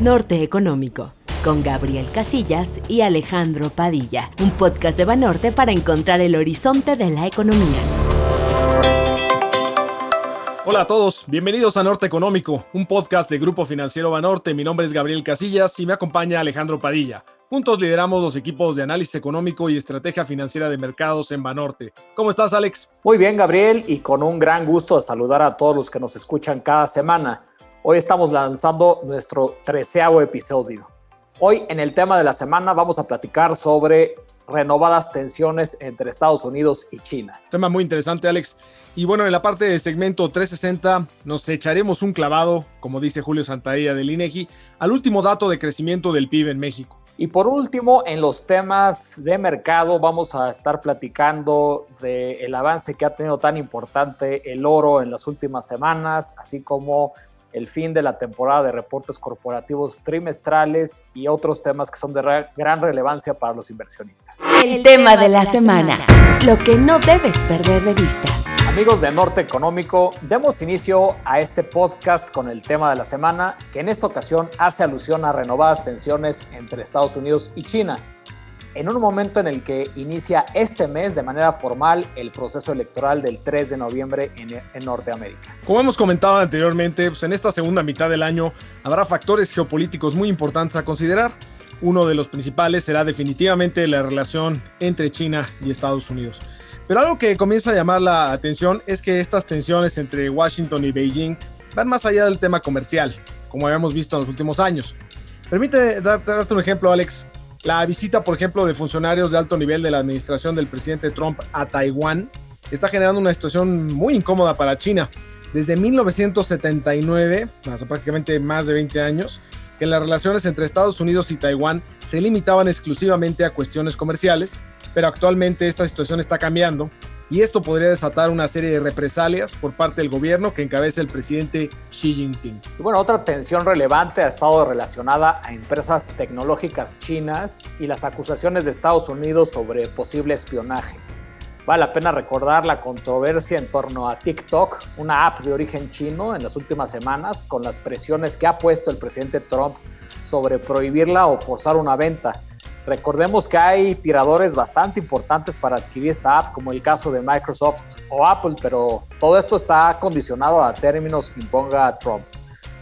Norte Económico, con Gabriel Casillas y Alejandro Padilla, un podcast de Banorte para encontrar el horizonte de la economía. Hola a todos, bienvenidos a Norte Económico, un podcast de Grupo Financiero Banorte. Mi nombre es Gabriel Casillas y me acompaña Alejandro Padilla. Juntos lideramos los equipos de análisis económico y estrategia financiera de mercados en Banorte. ¿Cómo estás, Alex? Muy bien, Gabriel, y con un gran gusto de saludar a todos los que nos escuchan cada semana. Hoy estamos lanzando nuestro treceavo episodio. Hoy en el tema de la semana vamos a platicar sobre renovadas tensiones entre Estados Unidos y China. Tema muy interesante, Alex. Y bueno, en la parte del segmento 360 nos echaremos un clavado, como dice Julio Santaella del INEGI, al último dato de crecimiento del PIB en México. Y por último, en los temas de mercado vamos a estar platicando del avance que ha tenido tan importante el oro en las últimas semanas, así como el fin de la temporada de reportes corporativos trimestrales y otros temas que son de gran relevancia para los inversionistas. El tema de la semana, lo que no debes perder de vista. Amigos de Norte Económico, demos inicio a este podcast con el tema de la semana, que en esta ocasión hace alusión a renovadas tensiones entre Estados Unidos y China en un momento en el que inicia este mes de manera formal el proceso electoral del 3 de noviembre en, Norteamérica. Como hemos comentado anteriormente, pues en esta segunda mitad del año habrá factores geopolíticos muy importantes a considerar. Uno de los principales será definitivamente la relación entre China y Estados Unidos. Pero algo que comienza a llamar la atención es que estas tensiones entre Washington y Beijing van más allá del tema comercial, como habíamos visto en los últimos años. Permite darte un ejemplo, Alex. La visita, por ejemplo, de funcionarios de alto nivel de la administración del presidente Trump a Taiwán está generando una situación muy incómoda para China. Desde 1979, más prácticamente más de 20 años, que las relaciones entre Estados Unidos y Taiwán se limitaban exclusivamente a cuestiones comerciales, pero actualmente esta situación está cambiando y esto podría desatar una serie de represalias por parte del gobierno que encabeza el presidente Xi Jinping. Bueno, otra tensión relevante ha estado relacionada a empresas tecnológicas chinas y las acusaciones de Estados Unidos sobre posible espionaje. Vale la pena recordar la controversia en torno a TikTok, una app de origen chino en las últimas semanas, con las presiones que ha puesto el presidente Trump sobre prohibirla o forzar una venta. Recordemos que hay tiradores bastante importantes para adquirir esta app, como el caso de Microsoft o Apple, pero todo esto está condicionado a términos que imponga Trump.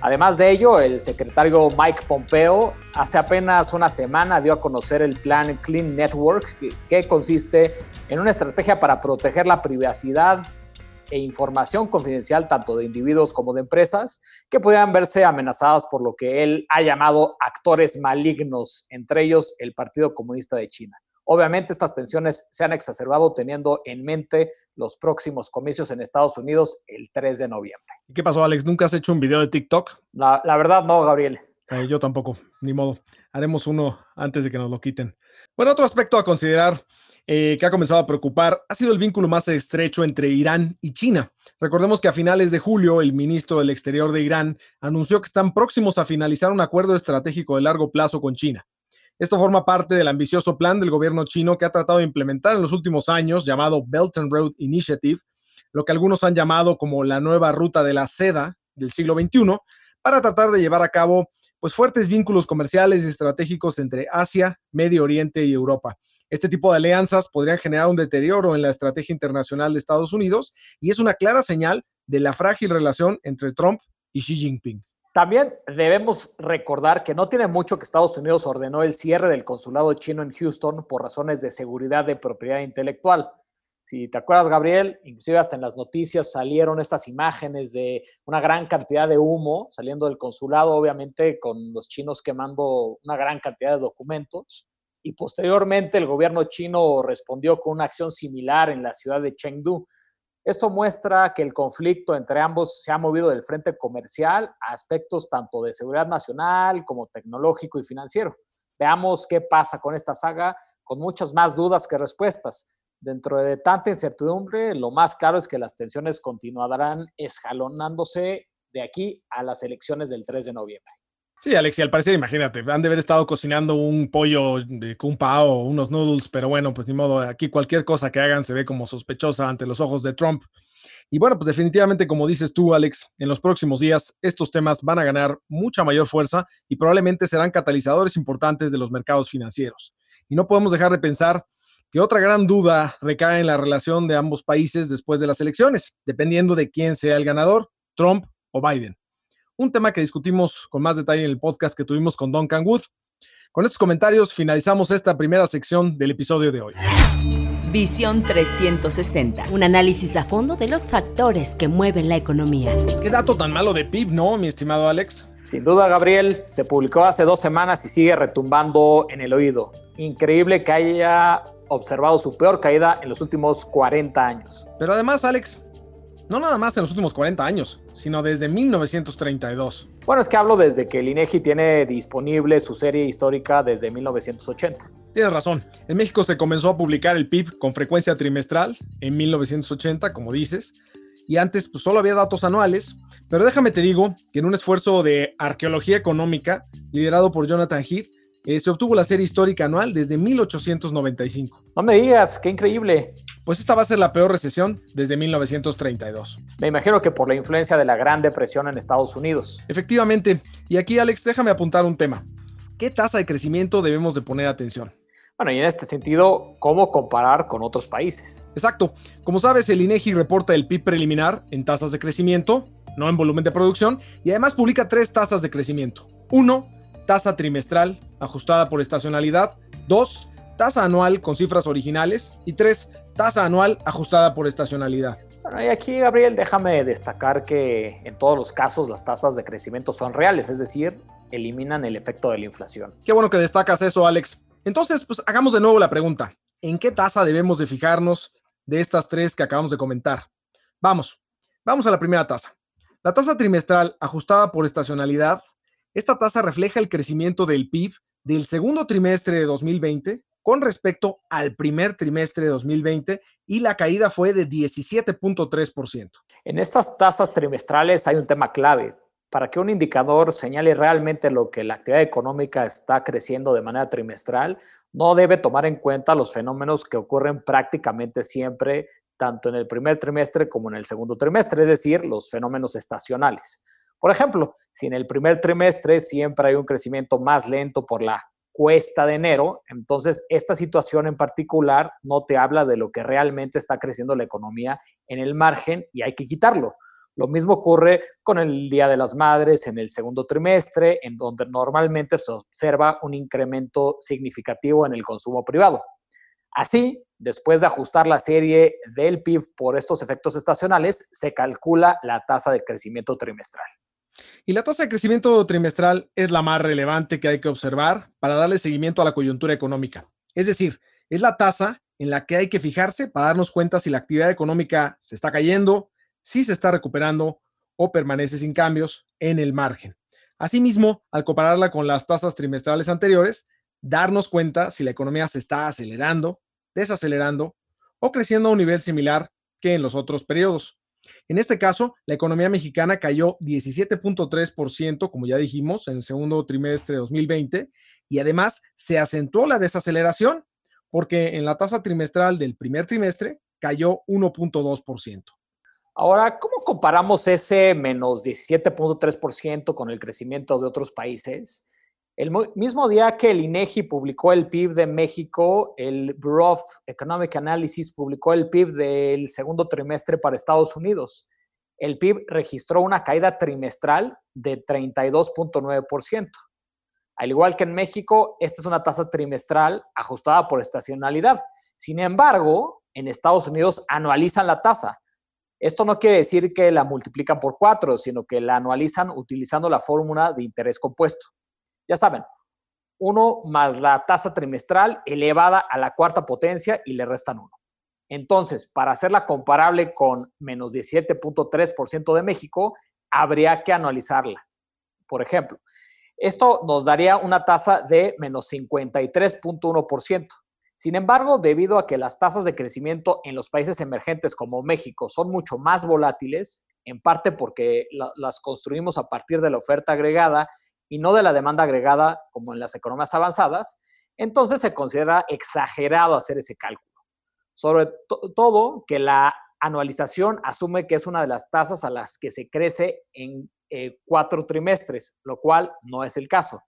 Además de ello, el secretario Mike Pompeo hace apenas una semana dio a conocer el plan Clean Network, que, consiste en una estrategia para proteger la privacidad e información confidencial tanto de individuos como de empresas que pudieran verse amenazadas por lo que él ha llamado actores malignos, entre ellos el Partido Comunista de China. Obviamente estas tensiones se han exacerbado teniendo en mente los próximos comicios en Estados Unidos el 3 de noviembre. ¿Y qué pasó, Alex? ¿Nunca has hecho un video de TikTok? La, verdad no, Gabriel. Eh, yo tampoco, ni modo. Haremos uno antes de que nos lo quiten. Bueno, otro aspecto a considerar eh, que ha comenzado a preocupar ha sido el vínculo más estrecho entre Irán y China. Recordemos que a finales de julio el ministro del Exterior de Irán anunció que están próximos a finalizar un acuerdo estratégico de largo plazo con China. Esto forma parte del ambicioso plan del gobierno chino que ha tratado de implementar en los últimos años, llamado Belt and Road Initiative, lo que algunos han llamado como la nueva ruta de la seda del siglo XXI, para tratar de llevar a cabo pues, fuertes vínculos comerciales y estratégicos entre Asia, Medio Oriente y Europa. Este tipo de alianzas podrían generar un deterioro en la estrategia internacional de Estados Unidos y es una clara señal de la frágil relación entre Trump y Xi Jinping. También debemos recordar que no tiene mucho que Estados Unidos ordenó el cierre del consulado chino en Houston por razones de seguridad de propiedad intelectual. Si te acuerdas, Gabriel, inclusive hasta en las noticias salieron estas imágenes de una gran cantidad de humo saliendo del consulado, obviamente con los chinos quemando una gran cantidad de documentos y posteriormente el gobierno chino respondió con una acción similar en la ciudad de Chengdu. Esto muestra que el conflicto entre ambos se ha movido del frente comercial a aspectos tanto de seguridad nacional como tecnológico y financiero. Veamos qué pasa con esta saga, con muchas más dudas que respuestas. Dentro de tanta incertidumbre, lo más claro es que las tensiones continuarán escalonándose de aquí a las elecciones del 3 de noviembre. Sí, Alex, y al parecer, imagínate, han de haber estado cocinando un pollo de kung pao unos noodles, pero bueno, pues ni modo, aquí cualquier cosa que hagan se ve como sospechosa ante los ojos de Trump. Y bueno, pues definitivamente, como dices tú, Alex, en los próximos días estos temas van a ganar mucha mayor fuerza y probablemente serán catalizadores importantes de los mercados financieros. Y no podemos dejar de pensar que otra gran duda recae en la relación de ambos países después de las elecciones, dependiendo de quién sea el ganador, Trump o Biden. Un tema que discutimos con más detalle en el podcast que tuvimos con Duncan Wood. Con estos comentarios finalizamos esta primera sección del episodio de hoy. Visión 360, un análisis a fondo de los factores que mueven la economía. Qué dato tan malo de PIB, ¿no, mi estimado Alex? Sin duda, Gabriel, se publicó hace dos semanas y sigue retumbando en el oído. Increíble que haya observado su peor caída en los últimos 40 años. Pero además, Alex, no nada más en los últimos 40 años, sino desde 1932. Bueno, es que hablo desde que el INEGI tiene disponible su serie histórica desde 1980. Tienes razón. En México se comenzó a publicar el PIB con frecuencia trimestral en 1980, como dices, y antes pues, solo había datos anuales, pero déjame te digo que en un esfuerzo de arqueología económica liderado por Jonathan Heath, eh, se obtuvo la serie histórica anual desde 1895. No me digas, qué increíble. Pues esta va a ser la peor recesión desde 1932. Me imagino que por la influencia de la Gran Depresión en Estados Unidos. Efectivamente. Y aquí, Alex, déjame apuntar un tema. ¿Qué tasa de crecimiento debemos de poner atención? Bueno, y en este sentido, ¿cómo comparar con otros países? Exacto. Como sabes, el INEGI reporta el PIB preliminar en tasas de crecimiento, no en volumen de producción, y además publica tres tasas de crecimiento. Uno, tasa trimestral ajustada por estacionalidad. Dos, tasa anual con cifras originales. Y tres, tasa anual ajustada por estacionalidad. Bueno, y aquí, Gabriel, déjame destacar que en todos los casos las tasas de crecimiento son reales, es decir, eliminan el efecto de la inflación. Qué bueno que destacas eso, Alex. Entonces, pues hagamos de nuevo la pregunta. ¿En qué tasa debemos de fijarnos de estas tres que acabamos de comentar? Vamos, vamos a la primera tasa. La tasa trimestral ajustada por estacionalidad esta tasa refleja el crecimiento del PIB del segundo trimestre de 2020 con respecto al primer trimestre de 2020 y la caída fue de 17.3%. En estas tasas trimestrales hay un tema clave. Para que un indicador señale realmente lo que la actividad económica está creciendo de manera trimestral, no debe tomar en cuenta los fenómenos que ocurren prácticamente siempre, tanto en el primer trimestre como en el segundo trimestre, es decir, los fenómenos estacionales. Por ejemplo, si en el primer trimestre siempre hay un crecimiento más lento por la cuesta de enero, entonces esta situación en particular no te habla de lo que realmente está creciendo la economía en el margen y hay que quitarlo. Lo mismo ocurre con el Día de las Madres en el segundo trimestre, en donde normalmente se observa un incremento significativo en el consumo privado. Así, después de ajustar la serie del PIB por estos efectos estacionales, se calcula la tasa de crecimiento trimestral. Y la tasa de crecimiento trimestral es la más relevante que hay que observar para darle seguimiento a la coyuntura económica. Es decir, es la tasa en la que hay que fijarse para darnos cuenta si la actividad económica se está cayendo, si se está recuperando o permanece sin cambios en el margen. Asimismo, al compararla con las tasas trimestrales anteriores, darnos cuenta si la economía se está acelerando, desacelerando o creciendo a un nivel similar que en los otros periodos. En este caso, la economía mexicana cayó 17.3%, como ya dijimos, en el segundo trimestre de 2020, y además se acentuó la desaceleración, porque en la tasa trimestral del primer trimestre cayó 1.2%. Ahora, ¿cómo comparamos ese menos 17.3% con el crecimiento de otros países? El mismo día que el INEGI publicó el PIB de México, el Bureau of Economic Analysis publicó el PIB del segundo trimestre para Estados Unidos. El PIB registró una caída trimestral de 32.9%. Al igual que en México, esta es una tasa trimestral ajustada por estacionalidad. Sin embargo, en Estados Unidos anualizan la tasa. Esto no quiere decir que la multiplican por cuatro, sino que la anualizan utilizando la fórmula de interés compuesto. Ya saben, uno más la tasa trimestral elevada a la cuarta potencia y le restan uno. Entonces, para hacerla comparable con menos 17.3% de México, habría que anualizarla. Por ejemplo, esto nos daría una tasa de menos 53.1%. Sin embargo, debido a que las tasas de crecimiento en los países emergentes como México son mucho más volátiles, en parte porque las construimos a partir de la oferta agregada y no de la demanda agregada como en las economías avanzadas, entonces se considera exagerado hacer ese cálculo. Sobre todo que la anualización asume que es una de las tasas a las que se crece en eh, cuatro trimestres, lo cual no es el caso.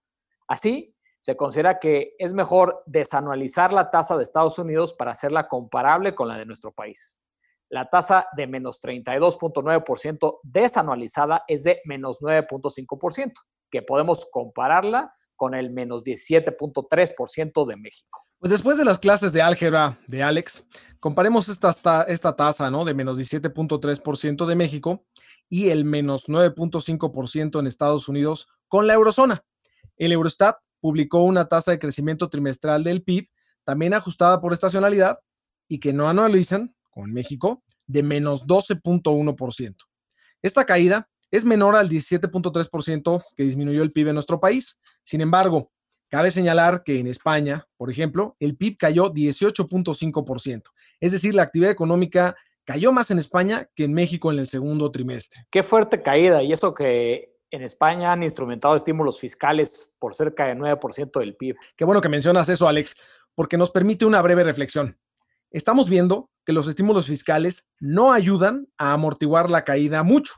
Así, se considera que es mejor desanualizar la tasa de Estados Unidos para hacerla comparable con la de nuestro país. La tasa de menos 32.9% desanualizada es de menos 9.5%, que podemos compararla con el menos 17.3% de México. Pues después de las clases de álgebra de Alex, comparemos esta, esta tasa ¿no? de menos 17.3% de México y el menos 9.5% en Estados Unidos con la eurozona. El Eurostat publicó una tasa de crecimiento trimestral del PIB, también ajustada por estacionalidad, y que no anualizan, con México, de menos 12.1%. Esta caída es menor al 17.3% que disminuyó el PIB en nuestro país. Sin embargo, cabe señalar que en España, por ejemplo, el PIB cayó 18.5%. Es decir, la actividad económica cayó más en España que en México en el segundo trimestre. Qué fuerte caída. Y eso que en España han instrumentado estímulos fiscales por cerca del 9% del PIB. Qué bueno que mencionas eso, Alex, porque nos permite una breve reflexión. Estamos viendo que los estímulos fiscales no ayudan a amortiguar la caída mucho.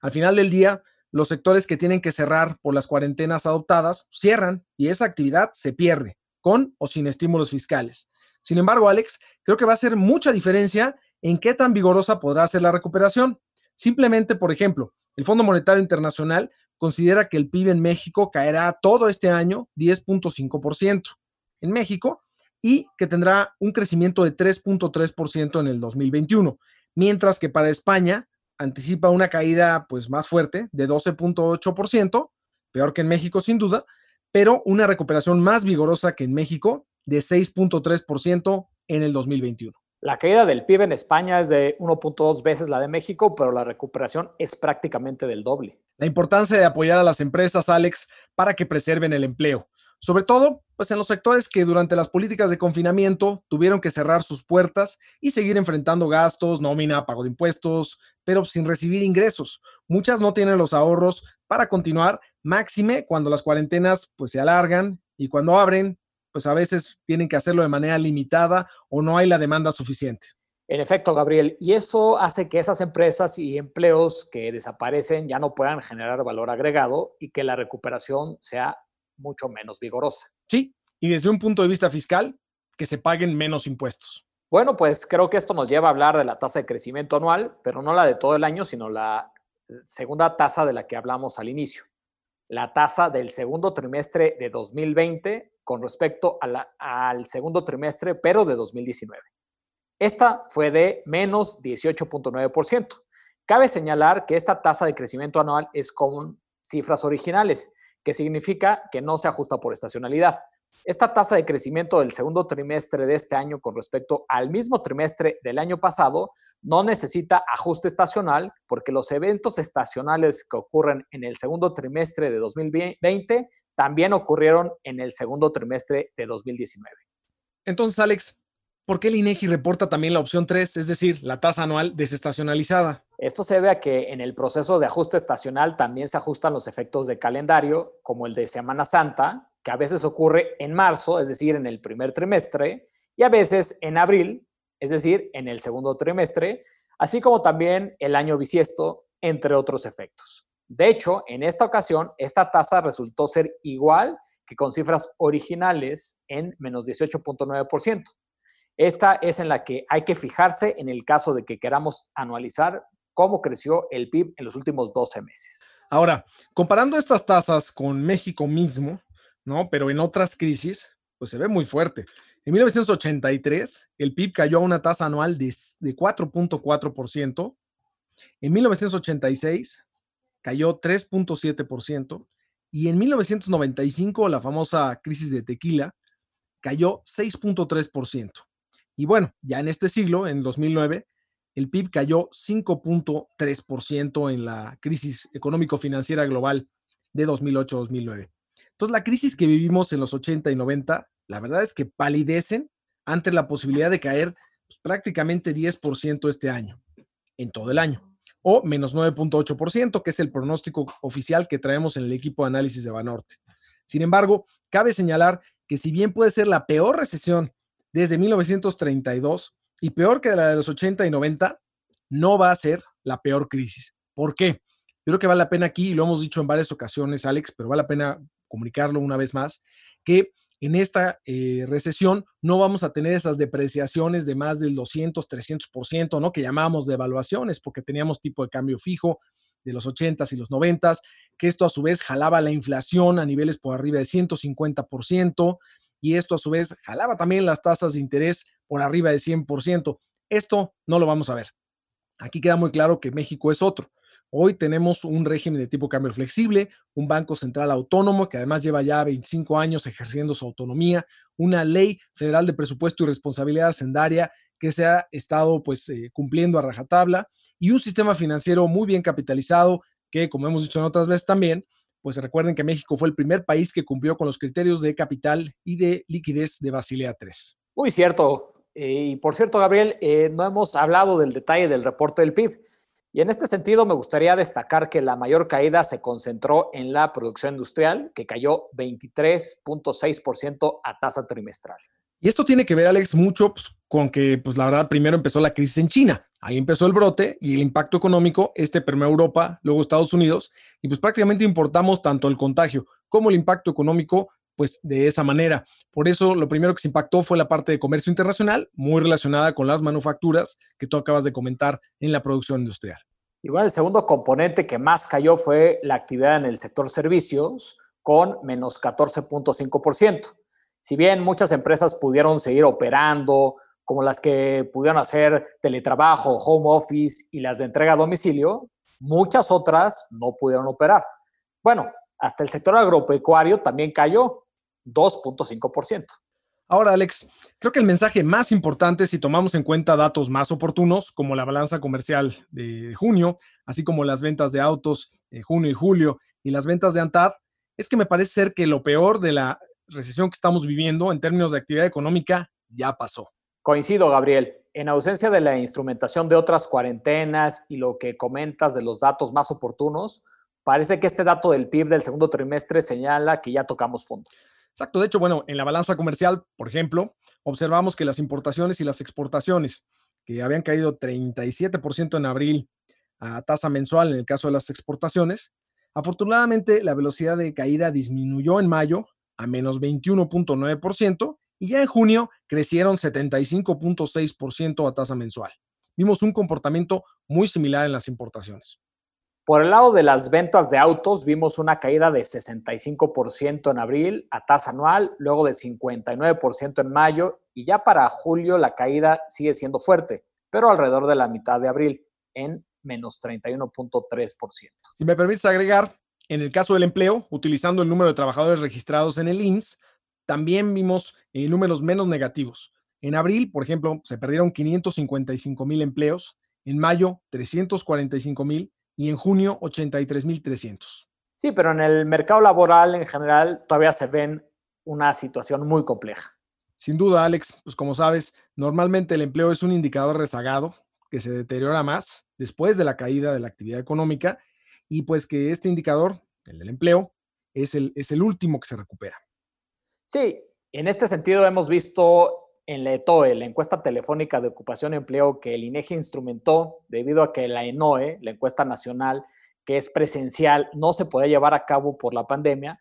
Al final del día, los sectores que tienen que cerrar por las cuarentenas adoptadas cierran y esa actividad se pierde, con o sin estímulos fiscales. Sin embargo, Alex, creo que va a ser mucha diferencia en qué tan vigorosa podrá ser la recuperación. Simplemente, por ejemplo, el Fondo Monetario Internacional considera que el PIB en México caerá todo este año 10.5% en México y que tendrá un crecimiento de 3.3% en el 2021, mientras que para España anticipa una caída pues más fuerte de 12.8%, peor que en México sin duda, pero una recuperación más vigorosa que en México de 6.3% en el 2021. La caída del PIB en España es de 1.2 veces la de México, pero la recuperación es prácticamente del doble. La importancia de apoyar a las empresas, Alex, para que preserven el empleo. Sobre todo, pues en los sectores que durante las políticas de confinamiento tuvieron que cerrar sus puertas y seguir enfrentando gastos, nómina, pago de impuestos, pero sin recibir ingresos. Muchas no tienen los ahorros para continuar, máxime cuando las cuarentenas pues se alargan y cuando abren, pues a veces tienen que hacerlo de manera limitada o no hay la demanda suficiente. En efecto, Gabriel, y eso hace que esas empresas y empleos que desaparecen ya no puedan generar valor agregado y que la recuperación sea mucho menos vigorosa. Sí, y desde un punto de vista fiscal, que se paguen menos impuestos. Bueno, pues creo que esto nos lleva a hablar de la tasa de crecimiento anual, pero no la de todo el año, sino la segunda tasa de la que hablamos al inicio, la tasa del segundo trimestre de 2020 con respecto al segundo trimestre, pero de 2019. Esta fue de menos 18.9%. Cabe señalar que esta tasa de crecimiento anual es con cifras originales, que significa que no se ajusta por estacionalidad. Esta tasa de crecimiento del segundo trimestre de este año con respecto al mismo trimestre del año pasado no necesita ajuste estacional porque los eventos estacionales que ocurren en el segundo trimestre de 2020 también ocurrieron en el segundo trimestre de 2019. Entonces, Alex, ¿por qué el INEGI reporta también la opción 3, es decir, la tasa anual desestacionalizada? Esto se debe a que en el proceso de ajuste estacional también se ajustan los efectos de calendario, como el de Semana Santa, que a veces ocurre en marzo, es decir, en el primer trimestre, y a veces en abril, es decir, en el segundo trimestre, así como también el año bisiesto, entre otros efectos. De hecho, en esta ocasión, esta tasa resultó ser igual que con cifras originales en menos 18.9%. Esta es en la que hay que fijarse en el caso de que queramos anualizar cómo creció el PIB en los últimos 12 meses. Ahora, comparando estas tasas con México mismo, ¿no? Pero en otras crisis, pues se ve muy fuerte. En 1983, el PIB cayó a una tasa anual de, de 4.4%. En 1986, cayó 3.7%. Y en 1995, la famosa crisis de tequila, cayó 6.3%. Y bueno, ya en este siglo, en 2009, el PIB cayó 5.3% en la crisis económico-financiera global de 2008-2009. Entonces, la crisis que vivimos en los 80 y 90, la verdad es que palidecen ante la posibilidad de caer pues, prácticamente 10% este año, en todo el año. o menos 9.8%, que es el pronóstico oficial que traemos en el equipo de análisis de Banorte. Sin embargo, cabe señalar que si bien puede ser la peor recesión desde 1932 y peor que la de los 80 y 90, no va a ser la peor crisis. ¿Por qué? Yo creo que vale la pena aquí, y lo hemos dicho en varias ocasiones, Alex, pero vale la pena comunicarlo una vez más, que en esta eh, recesión no vamos a tener esas depreciaciones de más del 200, 300%, ¿no? Que llamábamos devaluaciones porque teníamos tipo de cambio fijo de los 80s y los 90s, que esto a su vez jalaba la inflación a niveles por arriba de 150% y esto a su vez jalaba también las tasas de interés por arriba de 100%. Esto no lo vamos a ver. Aquí queda muy claro que México es otro. Hoy tenemos un régimen de tipo cambio flexible, un banco central autónomo que además lleva ya 25 años ejerciendo su autonomía, una ley federal de presupuesto y responsabilidad hacendaria que se ha estado pues eh, cumpliendo a rajatabla y un sistema financiero muy bien capitalizado que como hemos dicho en otras veces también, pues recuerden que México fue el primer país que cumplió con los criterios de capital y de liquidez de Basilea III. Muy cierto. Eh, y por cierto, Gabriel, eh, no hemos hablado del detalle del reporte del PIB. Y en este sentido, me gustaría destacar que la mayor caída se concentró en la producción industrial, que cayó 23.6% a tasa trimestral. Y esto tiene que ver, Alex, mucho pues, con que, pues la verdad, primero empezó la crisis en China. Ahí empezó el brote y el impacto económico, este permeó Europa, luego Estados Unidos, y pues prácticamente importamos tanto el contagio como el impacto económico, pues de esa manera. Por eso lo primero que se impactó fue la parte de comercio internacional, muy relacionada con las manufacturas que tú acabas de comentar en la producción industrial. Y bueno, el segundo componente que más cayó fue la actividad en el sector servicios, con menos 14.5%. Si bien muchas empresas pudieron seguir operando, como las que pudieron hacer teletrabajo, home office y las de entrega a domicilio, muchas otras no pudieron operar. Bueno, hasta el sector agropecuario también cayó 2.5%. Ahora, Alex, creo que el mensaje más importante, si tomamos en cuenta datos más oportunos, como la balanza comercial de junio, así como las ventas de autos de junio y julio y las ventas de ANTAD, es que me parece ser que lo peor de la recesión que estamos viviendo en términos de actividad económica ya pasó. Coincido, Gabriel. En ausencia de la instrumentación de otras cuarentenas y lo que comentas de los datos más oportunos, parece que este dato del PIB del segundo trimestre señala que ya tocamos fondo. Exacto. De hecho, bueno, en la balanza comercial, por ejemplo, observamos que las importaciones y las exportaciones, que habían caído 37% en abril a tasa mensual en el caso de las exportaciones, afortunadamente la velocidad de caída disminuyó en mayo a menos 21.9% y ya en junio crecieron 75.6% a tasa mensual. Vimos un comportamiento muy similar en las importaciones. Por el lado de las ventas de autos, vimos una caída de 65% en abril a tasa anual, luego de 59% en mayo y ya para julio la caída sigue siendo fuerte, pero alrededor de la mitad de abril, en menos 31.3%. Si me permites agregar, en el caso del empleo, utilizando el número de trabajadores registrados en el INS, también vimos eh, números menos negativos. En abril, por ejemplo, se perdieron 555 mil empleos, en mayo 345 mil y en junio 83.300. Sí, pero en el mercado laboral en general todavía se ven una situación muy compleja. Sin duda, Alex, pues como sabes, normalmente el empleo es un indicador rezagado que se deteriora más después de la caída de la actividad económica y pues que este indicador, el del empleo, es el, es el último que se recupera. Sí, en este sentido hemos visto en la ETOE, la encuesta telefónica de ocupación y empleo que el INEGI instrumentó debido a que la ENOE, la encuesta nacional que es presencial, no se puede llevar a cabo por la pandemia,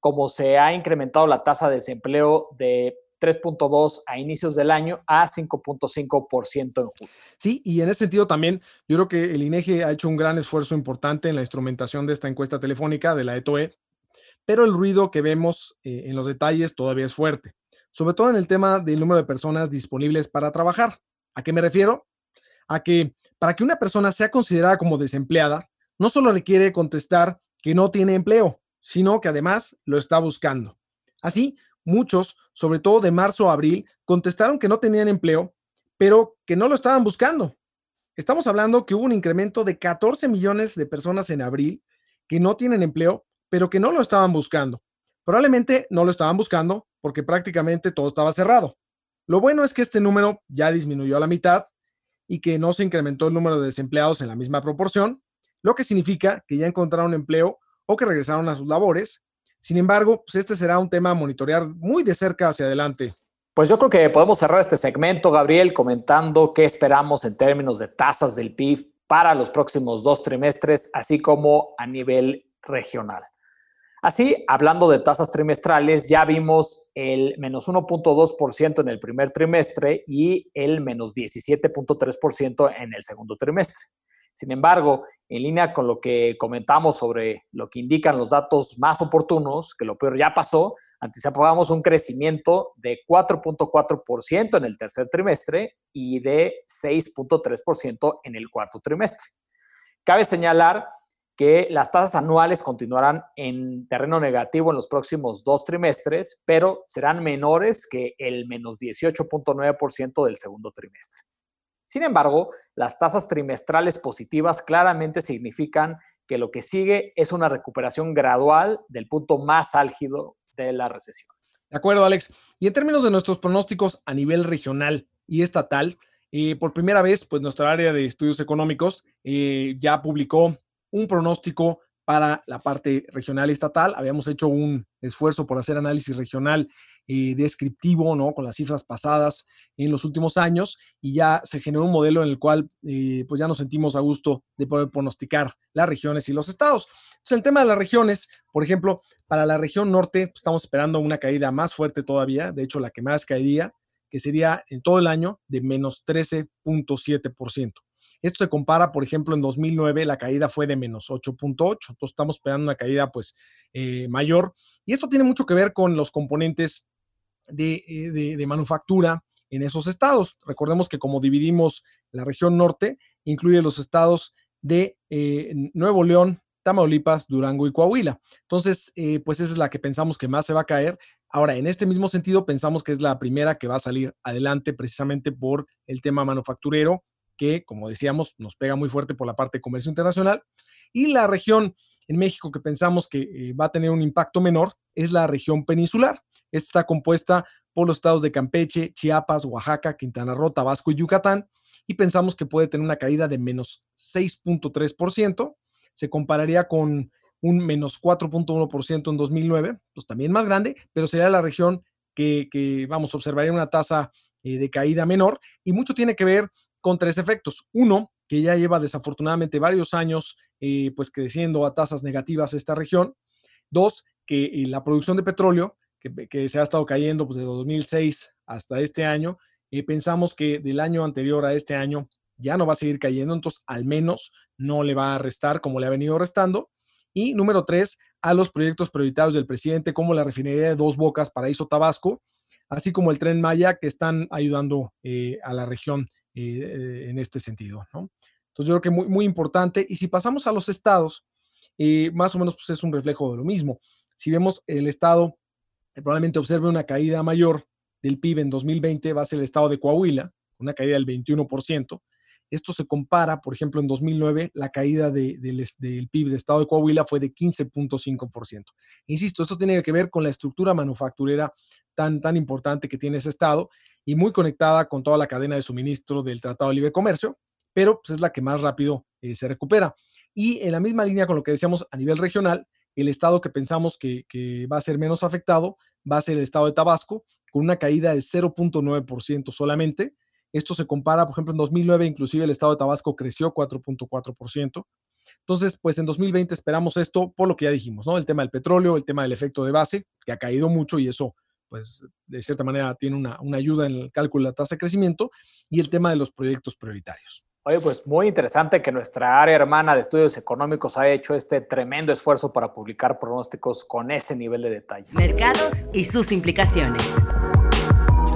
como se ha incrementado la tasa de desempleo de 3.2 a inicios del año a 5.5% en julio. Sí, y en ese sentido también yo creo que el INEGI ha hecho un gran esfuerzo importante en la instrumentación de esta encuesta telefónica de la ETOE, pero el ruido que vemos eh, en los detalles todavía es fuerte sobre todo en el tema del número de personas disponibles para trabajar. ¿A qué me refiero? A que para que una persona sea considerada como desempleada, no solo requiere contestar que no tiene empleo, sino que además lo está buscando. Así, muchos, sobre todo de marzo a abril, contestaron que no tenían empleo, pero que no lo estaban buscando. Estamos hablando que hubo un incremento de 14 millones de personas en abril que no tienen empleo, pero que no lo estaban buscando. Probablemente no lo estaban buscando porque prácticamente todo estaba cerrado. Lo bueno es que este número ya disminuyó a la mitad y que no se incrementó el número de desempleados en la misma proporción, lo que significa que ya encontraron empleo o que regresaron a sus labores. Sin embargo, pues este será un tema a monitorear muy de cerca hacia adelante. Pues yo creo que podemos cerrar este segmento, Gabriel, comentando qué esperamos en términos de tasas del PIB para los próximos dos trimestres, así como a nivel regional. Así, hablando de tasas trimestrales, ya vimos el menos 1.2% en el primer trimestre y el menos 17.3% en el segundo trimestre. Sin embargo, en línea con lo que comentamos sobre lo que indican los datos más oportunos, que lo peor ya pasó, anticipábamos un crecimiento de 4.4% en el tercer trimestre y de 6.3% en el cuarto trimestre. Cabe señalar que las tasas anuales continuarán en terreno negativo en los próximos dos trimestres, pero serán menores que el menos 18.9% del segundo trimestre. Sin embargo, las tasas trimestrales positivas claramente significan que lo que sigue es una recuperación gradual del punto más álgido de la recesión. De acuerdo, Alex. Y en términos de nuestros pronósticos a nivel regional y estatal, eh, por primera vez, pues nuestra área de estudios económicos eh, ya publicó un pronóstico para la parte regional y estatal. Habíamos hecho un esfuerzo por hacer análisis regional descriptivo, ¿no? Con las cifras pasadas en los últimos años y ya se generó un modelo en el cual, eh, pues ya nos sentimos a gusto de poder pronosticar las regiones y los estados. Entonces, el tema de las regiones, por ejemplo, para la región norte, pues, estamos esperando una caída más fuerte todavía, de hecho, la que más caería, que sería en todo el año de menos 13.7%. Esto se compara, por ejemplo, en 2009 la caída fue de menos 8.8, entonces estamos esperando una caída pues eh, mayor. Y esto tiene mucho que ver con los componentes de, eh, de, manufactura en esos estados. Recordemos que como dividimos la región norte, incluye los estados de eh, Nuevo León, Tamaulipas, Durango y Coahuila. Entonces, pues esa es la que pensamos que más se va a caer. Ahora, en este mismo sentido, pensamos que es la primera que va a salir adelante precisamente por el tema manufacturero que, como decíamos, nos pega muy fuerte por la parte de comercio internacional. Y la región en México que pensamos que eh, va a tener un impacto menor es la región peninsular. Esta está compuesta por los estados de Campeche, Chiapas, Oaxaca, Quintana Roo, Tabasco y Yucatán. Y pensamos que puede tener una caída de menos 6.3%. Se compararía con un menos 4.1% en 2009, pues también más grande, pero sería la región que, que vamos, observaría una tasa eh, de caída menor. Y mucho tiene que ver con tres efectos. Uno, que ya lleva desafortunadamente varios años eh, pues creciendo a tasas negativas esta región. Dos, que eh, la producción de petróleo, que, se ha estado cayendo pues, desde 2006 hasta este año, eh, pensamos que del año anterior a este año ya no va a seguir cayendo, entonces al menos no le va a restar como le ha venido restando. Y número tres, a los proyectos prioritarios del presidente, como la refinería de Dos Bocas, Paraíso Tabasco, así como el tren Maya, que están ayudando a la región eh, en este sentido, ¿no? Entonces yo creo que muy, muy importante. Y si pasamos a los estados, eh, más o menos pues es un reflejo de lo mismo. Si vemos el estado, probablemente observe una caída mayor del PIB en 2020, va a ser el estado de Coahuila, una caída del 21%. Esto se compara, por ejemplo, en 2009, la caída del PIB del estado de Coahuila fue de 15.5%. Insisto, esto tiene que ver con la estructura manufacturera tan, tan importante que tiene ese estado y muy conectada con toda la cadena de suministro del Tratado de Libre Comercio, pero pues, es la que más rápido eh, se recupera. Y en la misma línea con lo que decíamos a nivel regional, el estado que pensamos que, que va a ser menos afectado va a ser el estado de Tabasco, con una caída de 0.9% solamente. Esto se compara, por ejemplo, en 2009, inclusive el estado de Tabasco creció 4.4%. Entonces, pues en 2020 esperamos esto por lo que ya dijimos, ¿no? El tema del petróleo, el tema del efecto de base, que ha caído mucho y eso pues de cierta manera tiene una, ayuda en el cálculo de la tasa de crecimiento y el tema de los proyectos prioritarios. Oye, pues muy interesante que nuestra área hermana de estudios económicos haya hecho este tremendo esfuerzo para publicar pronósticos con ese nivel de detalle. Mercados y sus implicaciones.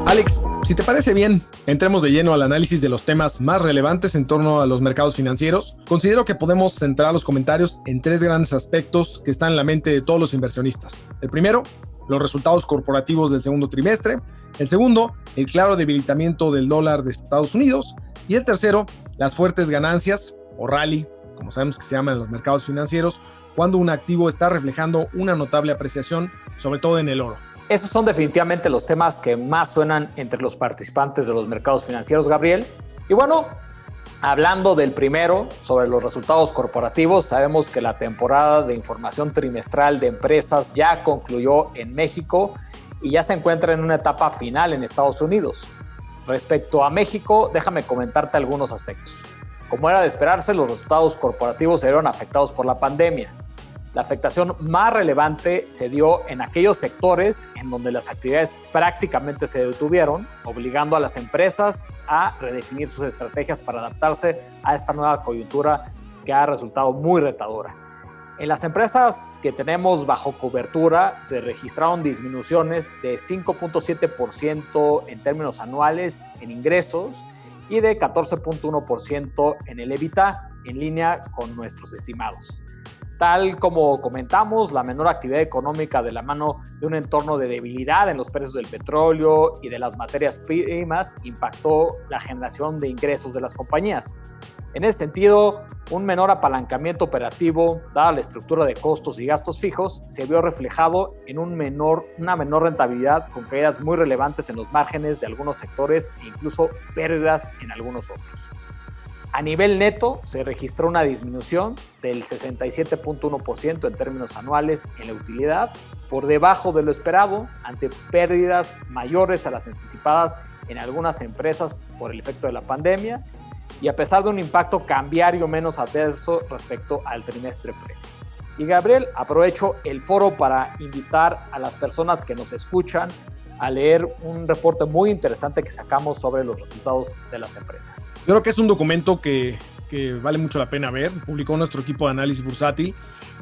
Alex, si te parece bien, entremos de lleno al análisis de los temas más relevantes en torno a los mercados financieros. Considero que podemos centrar los comentarios en tres grandes aspectos que están en la mente de todos los inversionistas. El primero, los resultados corporativos del segundo trimestre. El segundo, el claro debilitamiento del dólar de Estados Unidos. Y el tercero, las fuertes ganancias o rally, como sabemos que se llama en los mercados financieros, cuando un activo está reflejando una notable apreciación, sobre todo en el oro. Esos son definitivamente los temas que más suenan entre los participantes de los mercados financieros, Gabriel. Y bueno, Hablando del primero, sobre los resultados corporativos, sabemos que la temporada de información trimestral de empresas ya concluyó en México y ya se encuentra en una etapa final en Estados Unidos. Respecto a México, déjame comentarte algunos aspectos. Como era de esperarse, los resultados corporativos se vieron afectados por la pandemia. La afectación más relevante se dio en aquellos sectores en donde las actividades prácticamente se detuvieron, obligando a las empresas a redefinir sus estrategias para adaptarse a esta nueva coyuntura que ha resultado muy retadora. En las empresas que tenemos bajo cobertura se registraron disminuciones de 5.7% en términos anuales en ingresos y de 14.1% en el EBITDA, en línea con nuestros estimados. Tal como comentamos, la menor actividad económica de la mano de un entorno de debilidad en los precios del petróleo y de las materias primas impactó la generación de ingresos de las compañías. En ese sentido, un menor apalancamiento operativo, dada la estructura de costos y gastos fijos, se vio reflejado en una menor rentabilidad con caídas muy relevantes en los márgenes de algunos sectores e incluso pérdidas en algunos otros. A nivel neto, se registró una disminución del 67.1% en términos anuales en la utilidad, por debajo de lo esperado, ante pérdidas mayores a las anticipadas en algunas empresas por el efecto de la pandemia y a pesar de un impacto cambiario menos adverso respecto al trimestre previo. Y Gabriel, aprovecho el foro para invitar a las personas que nos escuchan a leer un reporte muy interesante que sacamos sobre los resultados de las empresas. Yo creo que es un documento que, que vale mucho la pena ver. Publicó nuestro equipo de análisis bursátil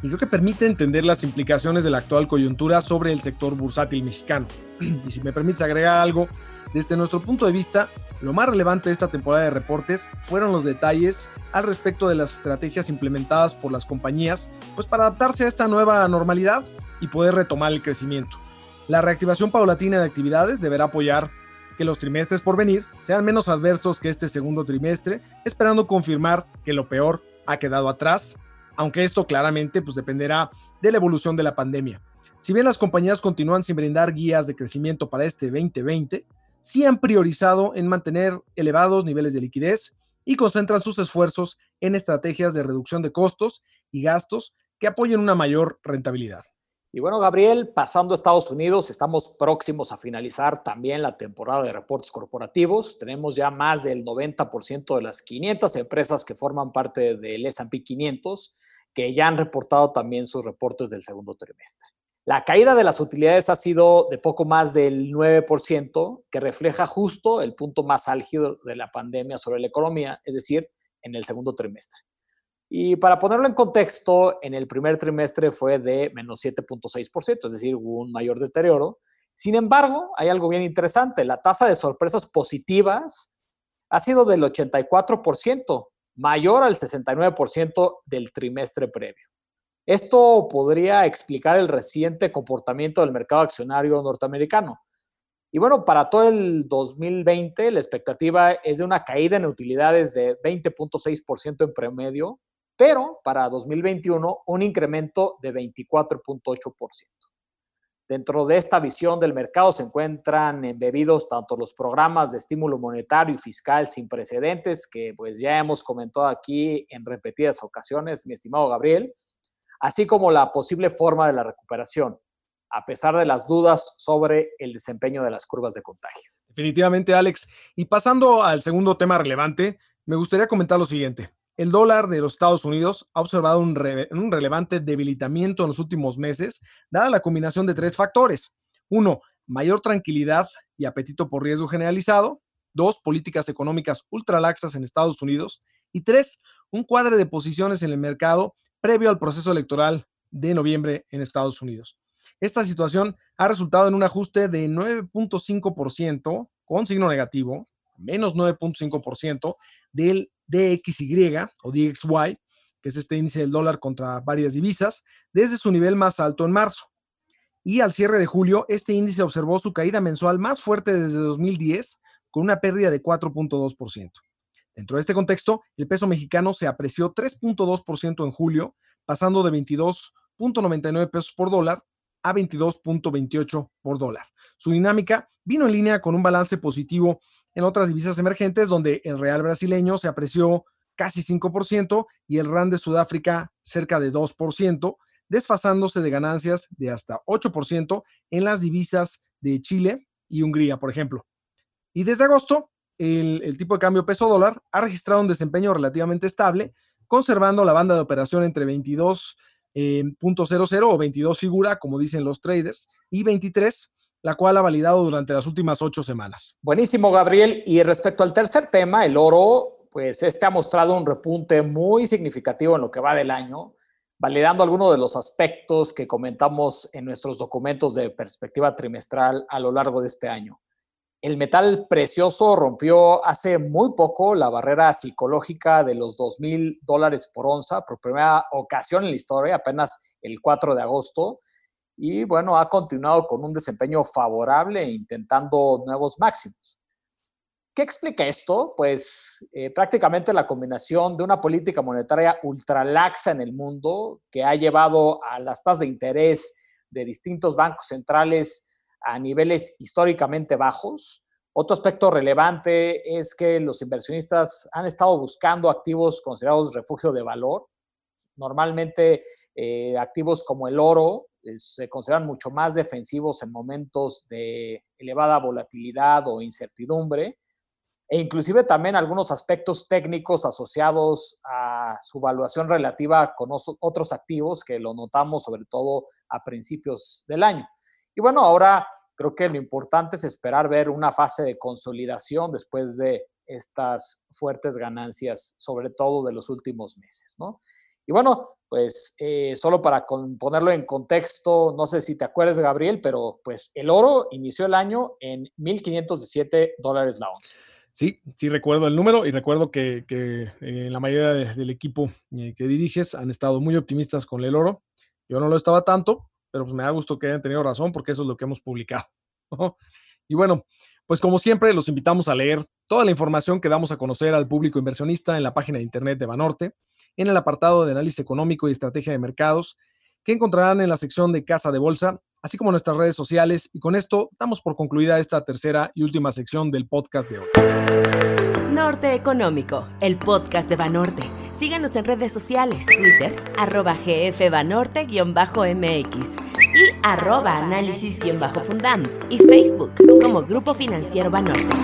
y creo que permite entender las implicaciones de la actual coyuntura sobre el sector bursátil mexicano. Y si me permites agregar algo, desde nuestro punto de vista, lo más relevante de esta temporada de reportes fueron los detalles al respecto de las estrategias implementadas por las compañías, pues para adaptarse a esta nueva normalidad y poder retomar el crecimiento. La reactivación paulatina de actividades deberá apoyar que los trimestres por venir sean menos adversos que este segundo trimestre, esperando confirmar que lo peor ha quedado atrás, aunque esto claramente pues, dependerá de la evolución de la pandemia. Si bien las compañías continúan sin brindar guías de crecimiento para este 2020, sí han priorizado en mantener elevados niveles de liquidez y concentran sus esfuerzos en estrategias de reducción de costos y gastos que apoyen una mayor rentabilidad. Y bueno, Gabriel, pasando a Estados Unidos, estamos próximos a finalizar también la temporada de reportes corporativos. Tenemos ya más del 90% de las 500 empresas que forman parte del S&P 500 que ya han reportado también sus reportes del segundo trimestre. La caída de las utilidades ha sido de poco más del 9%, que refleja justo el punto más álgido de la pandemia sobre la economía, es decir, en el segundo trimestre. Y para ponerlo en contexto, en el primer trimestre fue de menos 7.6%, es decir, un mayor deterioro. Sin embargo, hay algo bien interesante, la tasa de sorpresas positivas ha sido del 84%, mayor al 69% del trimestre previo. Esto podría explicar el reciente comportamiento del mercado accionario norteamericano. Y bueno, para todo el 2020 la expectativa es de una caída en utilidades de 20.6% en promedio, pero para 2021 un incremento de 24.8%. Dentro de esta visión del mercado se encuentran embebidos tanto los programas de estímulo monetario y fiscal sin precedentes, que pues ya hemos comentado aquí en repetidas ocasiones, mi estimado Gabriel, así como la posible forma de la recuperación, a pesar de las dudas sobre el desempeño de las curvas de contagio. Definitivamente, Alex. Y pasando al segundo tema relevante, me gustaría comentar lo siguiente. El dólar de los Estados Unidos ha observado un, relevante debilitamiento en los últimos meses, dada la combinación de tres factores. Uno, mayor tranquilidad y apetito por riesgo generalizado. Dos, políticas económicas ultralaxas en Estados Unidos. Y tres, un cuadre de posiciones en el mercado previo al proceso electoral de noviembre en Estados Unidos. Esta situación ha resultado en un ajuste de 9.5% con signo negativo, menos 9.5% del DXY o DXY, que es este índice del dólar contra varias divisas, desde su nivel más alto en marzo. Y al cierre de julio, este índice observó su caída mensual más fuerte desde 2010, con una pérdida de 4.2%. Dentro de este contexto, el peso mexicano se apreció 3.2% en julio, pasando de 22.99 pesos por dólar a 22.28 por dólar. Su dinámica vino en línea con un balance positivo en otras divisas emergentes, donde el real brasileño se apreció casi 5% y el RAN de Sudáfrica cerca de 2%, desfasándose de ganancias de hasta 8% en las divisas de Chile y Hungría, por ejemplo. Y desde agosto, el, tipo de cambio peso dólar ha registrado un desempeño relativamente estable, conservando la banda de operación entre 22 .00 o 22 figura, como dicen los traders, y 23, la cual ha validado durante las últimas ocho semanas. Buenísimo, Gabriel. Y respecto al tercer tema, el oro, pues este ha mostrado un repunte muy significativo en lo que va del año, validando algunos de los aspectos que comentamos en nuestros documentos de perspectiva trimestral a lo largo de este año. El metal precioso rompió hace muy poco la barrera psicológica de los 2 mil dólares por onza por primera ocasión en la historia, apenas el 4 de agosto. Y bueno, ha continuado con un desempeño favorable intentando nuevos máximos. ¿Qué explica esto? Pues eh, prácticamente la combinación de una política monetaria ultralaxa en el mundo que ha llevado a las tasas de interés de distintos bancos centrales a niveles históricamente bajos. Otro aspecto relevante es que los inversionistas han estado buscando activos considerados refugio de valor. Normalmente eh, activos como el oro se consideran mucho más defensivos en momentos de elevada volatilidad o incertidumbre e inclusive también algunos aspectos técnicos asociados a su valuación relativa con otros activos que lo notamos sobre todo a principios del año. Y bueno, ahora creo que lo importante es esperar ver una fase de consolidación después de estas fuertes ganancias, sobre todo de los últimos meses, ¿no? Y bueno, pues eh, solo para ponerlo en contexto, no sé si te acuerdas, Gabriel, pero pues el oro inició el año en 1.517 dólares la onza. Sí, sí recuerdo el número y recuerdo que, eh, la mayoría del equipo eh, que diriges han estado muy optimistas con el oro. Yo no lo estaba tanto, pero pues me da gusto que hayan tenido razón porque eso es lo que hemos publicado. y bueno, pues como siempre, los invitamos a leer toda la información que damos a conocer al público inversionista en la página de internet de Banorte, en el apartado de análisis económico y estrategia de mercados, que encontrarán en la sección de Casa de Bolsa, así como nuestras redes sociales. Y con esto damos por concluida esta tercera y última sección del podcast de hoy. Norte Económico, el podcast de Banorte. Síganos en redes sociales, Twitter, arroba gfbanorte-mx y arroba análisis-fundam y Facebook como Grupo Financiero Banorte.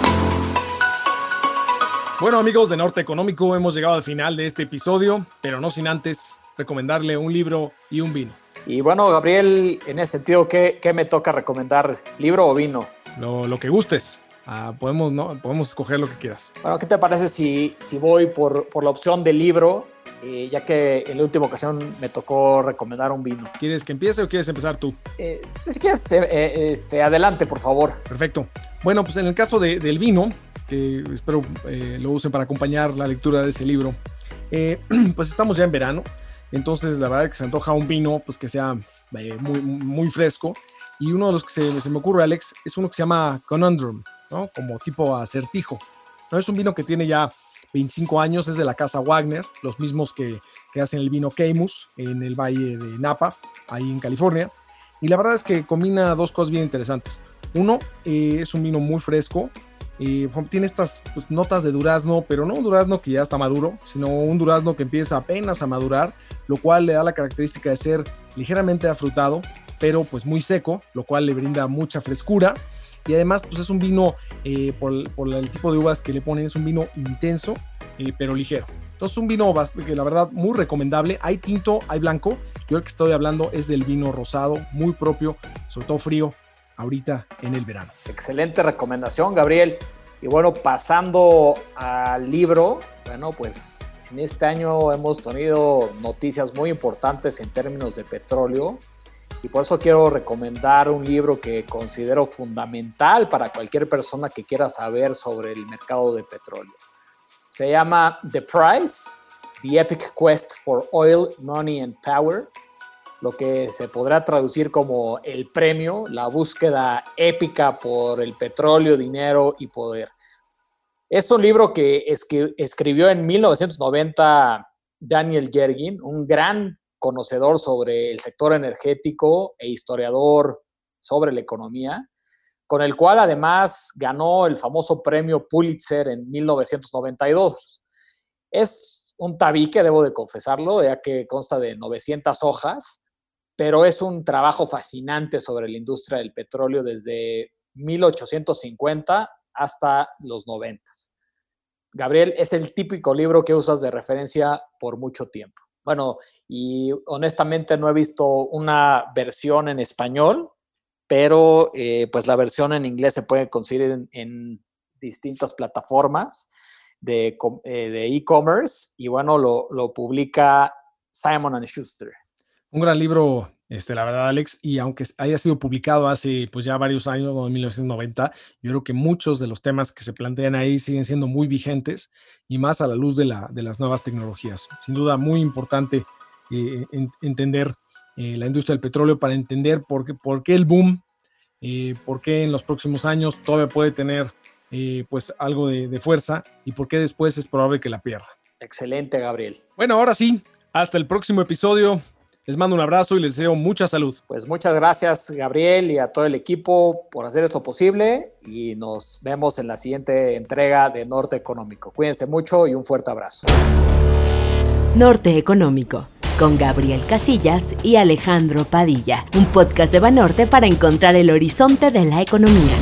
Bueno amigos de Norte Económico, hemos llegado al final de este episodio, pero no sin antes recomendarle un libro y un vino. Y bueno, Gabriel, en ese sentido, ¿qué, me toca recomendar? ¿Libro o vino? Lo, que gustes. Ah, podemos, ¿no? podemos escoger lo que quieras. Bueno, ¿qué te parece si, si voy por, por la opción de libro? Eh, ya que en la última ocasión me tocó recomendar un vino. ¿Quieres que empiece o quieres empezar tú? Eh, si quieres, eh, este, adelante, por favor. Perfecto. Bueno, pues en el caso del vino, que espero lo usen para acompañar la lectura de ese libro, pues estamos ya en verano. Entonces, la verdad es que se antoja un vino pues, que sea eh, muy, muy fresco. Y uno de los que se, me ocurre, Alex, es uno que se llama Conundrum, ¿no? Como tipo acertijo. ¿no? Es un vino que tiene ya 25 años, es de la casa Wagner, los mismos que, que hacen el vino Keimus en el valle de Napa, ahí en California. Y la verdad es que combina dos cosas bien interesantes. Uno, eh, es un vino muy fresco, tiene estas pues, notas de durazno, pero no un durazno que ya está maduro, sino un durazno que empieza apenas a madurar, lo cual le da la característica de ser ligeramente afrutado, pero pues muy seco, lo cual le brinda mucha frescura. Y además, pues es un vino, eh, por, el tipo de uvas que le ponen, es un vino intenso, eh, pero ligero. Entonces, un vino que la verdad muy recomendable. Hay tinto, hay blanco. Yo el que estoy hablando es del vino rosado, muy propio, sobre frío, ahorita en el verano. Excelente recomendación, Gabriel. Y bueno, pasando al libro, bueno, pues en este año hemos tenido noticias muy importantes en términos de petróleo y por eso quiero recomendar un libro que considero fundamental para cualquier persona que quiera saber sobre el mercado de petróleo. Se llama The Price, The Epic Quest for Oil, Money and Power lo que se podrá traducir como el premio, la búsqueda épica por el petróleo, dinero y poder. Es un libro que escribió en 1990 Daniel Yergin, un gran conocedor sobre el sector energético e historiador sobre la economía. con el cual además ganó el famoso premio Pulitzer en 1992. Es un tabique, debo de confesarlo, ya que consta de 900 hojas, pero es un trabajo fascinante sobre la industria del petróleo desde 1850 hasta los 90. Gabriel, es el típico libro que usas de referencia por mucho tiempo. Bueno, y honestamente no he visto una versión en español, pero eh, pues la versión en inglés se puede conseguir en, distintas plataformas de eh, e-commerce y bueno, lo, lo publica Simon ⁇ Schuster. Un gran libro este, la verdad, Alex, y aunque haya sido publicado hace pues ya varios años, en 1990, yo creo que muchos de los temas que se plantean ahí siguen siendo muy vigentes y más a la luz de, la, de las nuevas tecnologías. Sin duda, muy importante eh, entender eh, la industria del petróleo para entender por qué, por qué el boom, eh, por qué en los próximos años todavía puede tener pues algo de, de fuerza y por qué después es probable que la pierda. Excelente, Gabriel. Bueno, ahora sí, hasta el próximo episodio. Les mando un abrazo y les deseo mucha salud. Pues muchas gracias, Gabriel, y a todo el equipo por hacer esto posible. Y nos vemos en la siguiente entrega de Norte Económico. Cuídense mucho y un fuerte abrazo. Norte Económico, con Gabriel Casillas y Alejandro Padilla. Un podcast de Banorte para encontrar el horizonte de la economía.